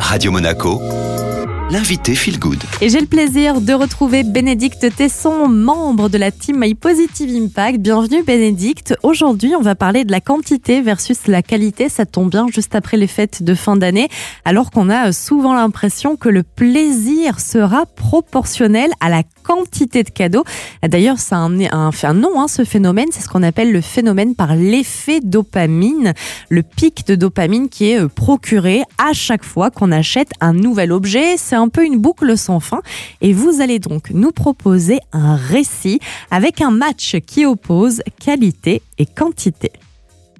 Radio Monaco, l'invité Feel Good. Et j'ai le plaisir de retrouver Bénédicte Tesson, membre de la team My Positive Impact. Bienvenue Bénédicte. Aujourd'hui, on va parler de la quantité versus la qualité. Ça tombe bien juste après les fêtes de fin d'année, alors qu'on a souvent l'impression que le plaisir sera proportionnel à la quantité de cadeaux. D'ailleurs, c'est un, un, un, nom, hein, ce phénomène. C'est ce qu'on appelle le phénomène par l'effet dopamine, le pic de dopamine qui est euh, procuré à chaque fois qu'on achète un nouvel objet. C'est un peu une boucle sans fin. Et vous allez donc nous proposer un récit avec un match qui oppose qualité et quantité.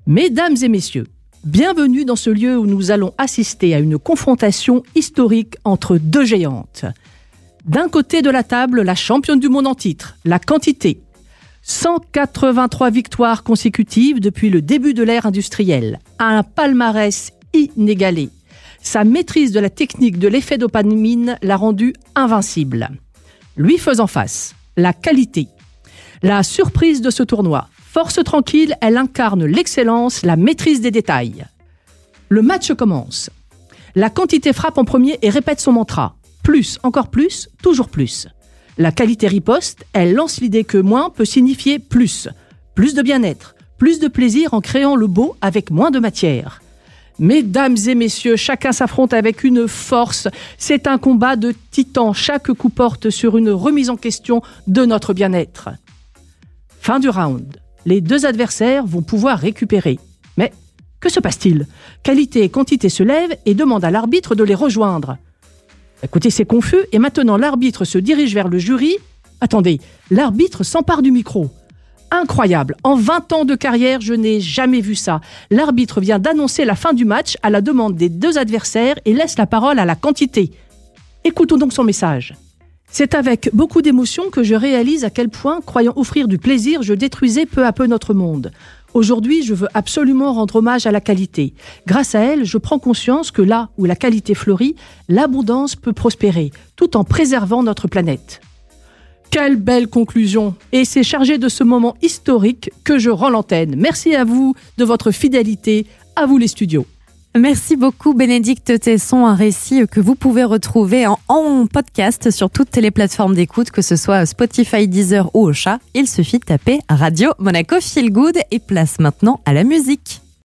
Mesdames et messieurs, bienvenue dans ce lieu où nous allons assister à une confrontation historique entre deux géantes. D'un côté de la table, la championne du monde en titre, la quantité. 183 victoires consécutives depuis le début de l'ère industrielle. Un palmarès inégalé. Sa maîtrise de la technique de l'effet dopamine l'a rendu invincible. Lui faisant face, la qualité. La surprise de ce tournoi. Force tranquille, elle incarne l'excellence, la maîtrise des détails. Le match commence. La quantité frappe en premier et répète son mantra plus, encore plus, toujours plus. La qualité riposte, elle lance l'idée que moins peut signifier plus. Plus de bien-être, plus de plaisir en créant le beau avec moins de matière. Mesdames et messieurs, chacun s'affronte avec une force. C'est un combat de titans. Chaque coup porte sur une remise en question de notre bien-être. Fin du round. Les deux adversaires vont pouvoir récupérer. Mais que se passe-t-il? Qualité et quantité se lèvent et demandent à l'arbitre de les rejoindre. Écoutez, c'est confus, et maintenant l'arbitre se dirige vers le jury. Attendez, l'arbitre s'empare du micro. Incroyable, en 20 ans de carrière, je n'ai jamais vu ça. L'arbitre vient d'annoncer la fin du match à la demande des deux adversaires et laisse la parole à la quantité. Écoutons donc son message. C'est avec beaucoup d'émotion que je réalise à quel point, croyant offrir du plaisir, je détruisais peu à peu notre monde. Aujourd'hui, je veux absolument rendre hommage à la qualité. Grâce à elle, je prends conscience que là où la qualité fleurit, l'abondance peut prospérer, tout en préservant notre planète. Quelle belle conclusion Et c'est chargé de ce moment historique que je rends l'antenne. Merci à vous de votre fidélité, à vous les studios. Merci beaucoup Bénédicte Tesson, un récit que vous pouvez retrouver en, podcast sur toutes les plateformes d'écoute, que ce soit Spotify, Deezer ou Ocha. Il suffit de taper Radio Monaco Feel Good et place maintenant à la musique.